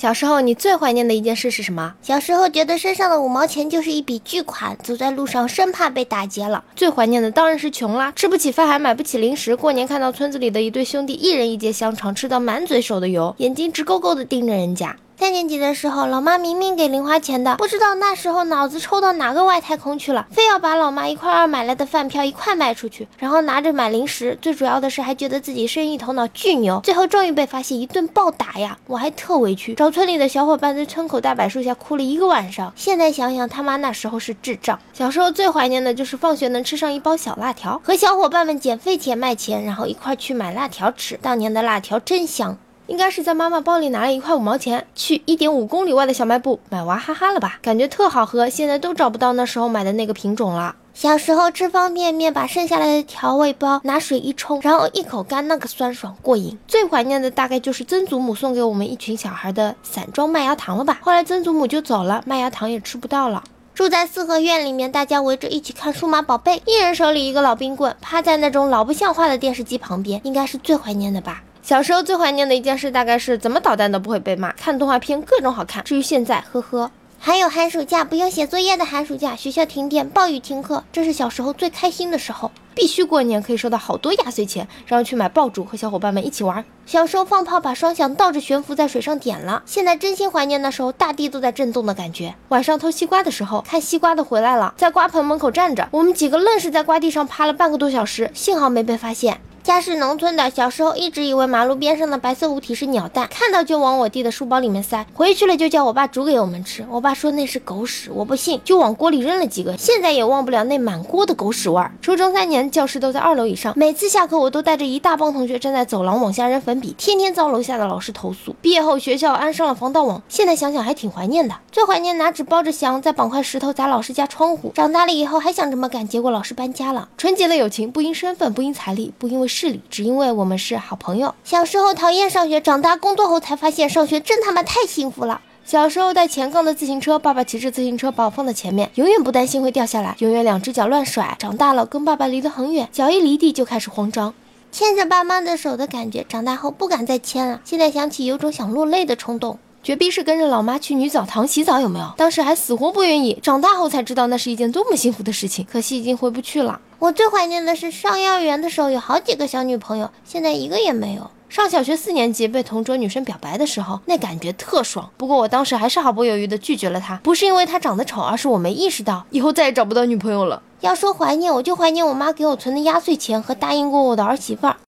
小时候你最怀念的一件事是什么？小时候觉得身上的五毛钱就是一笔巨款，走在路上生怕被打劫了。最怀念的当然是穷啦，吃不起饭还买不起零食。过年看到村子里的一对兄弟，一人一节香肠，吃到满嘴手的油，眼睛直勾勾的盯着人家。三年级的时候，老妈明明给零花钱的，不知道那时候脑子抽到哪个外太空去了，非要把老妈一块二买来的饭票一块卖出去，然后拿着买零食。最主要的是还觉得自己生意头脑巨牛，最后终于被发现，一顿暴打呀！我还特委屈，找村里的小伙伴在村口大柏树下哭了一个晚上。现在想想，他妈那时候是智障。小时候最怀念的就是放学能吃上一包小辣条，和小伙伴们捡废钱卖钱，然后一块去买辣条吃。当年的辣条真香。应该是在妈妈包里拿了一块五毛钱，去一点五公里外的小卖部买娃哈哈了吧？感觉特好喝，现在都找不到那时候买的那个品种了。小时候吃方便面，把剩下来的调味包拿水一冲，然后一口干，那个酸爽过瘾。最怀念的大概就是曾祖母送给我们一群小孩的散装麦芽糖了吧？后来曾祖母就走了，麦芽糖也吃不到了。住在四合院里面，大家围着一起看数码宝贝，一人手里一个老冰棍，趴在那种老不像话的电视机旁边，应该是最怀念的吧。小时候最怀念的一件事，大概是怎么捣蛋都不会被骂，看动画片各种好看。至于现在，呵呵，还有寒暑假不用写作业的寒暑假，学校停电，暴雨停课，这是小时候最开心的时候。必须过年可以收到好多压岁钱，然后去买爆竹和小伙伴们一起玩。小时候放炮把双响倒着悬浮在水上点了，现在真心怀念那时候大地都在震动的感觉。晚上偷西瓜的时候，看西瓜的回来了，在瓜棚门口站着，我们几个愣是在瓜地上趴了半个多小时，幸好没被发现。家是农村的，小时候一直以为马路边上的白色物体是鸟蛋，看到就往我弟的书包里面塞，回去了就叫我爸煮给我们吃。我爸说那是狗屎，我不信，就往锅里扔了几个。现在也忘不了那满锅的狗屎味儿。初中三年，教室都在二楼以上，每次下课我都带着一大帮同学站在走廊往下扔粉笔，天天遭楼下的老师投诉。毕业后学校安上了防盗网，现在想想还挺怀念的。最怀念拿纸包着翔，再绑块石头砸老师家窗户。长大了以后还想这么干，结果老师搬家了。纯洁的友情，不因身份，不因财力，不因为势力，只因为。我们是好朋友。小时候讨厌上学，长大工作后才发现上学真他妈太幸福了。小时候带前杠的自行车，爸爸骑着自行车把我放在前面，永远不担心会掉下来，永远两只脚乱甩。长大了跟爸爸离得很远，脚一离地就开始慌张。牵着爸妈的手的感觉，长大后不敢再牵了。现在想起有种想落泪的冲动。绝逼是跟着老妈去女澡堂洗澡，有没有？当时还死活不愿意，长大后才知道那是一件多么幸福的事情。可惜已经回不去了。我最怀念的是上幼儿园的时候有好几个小女朋友，现在一个也没有。上小学四年级被同桌女生表白的时候，那感觉特爽。不过我当时还是毫不犹豫地拒绝了她，不是因为她长得丑，而是我没意识到以后再也找不到女朋友了。要说怀念，我就怀念我妈给我存的压岁钱和答应过我的儿媳妇儿。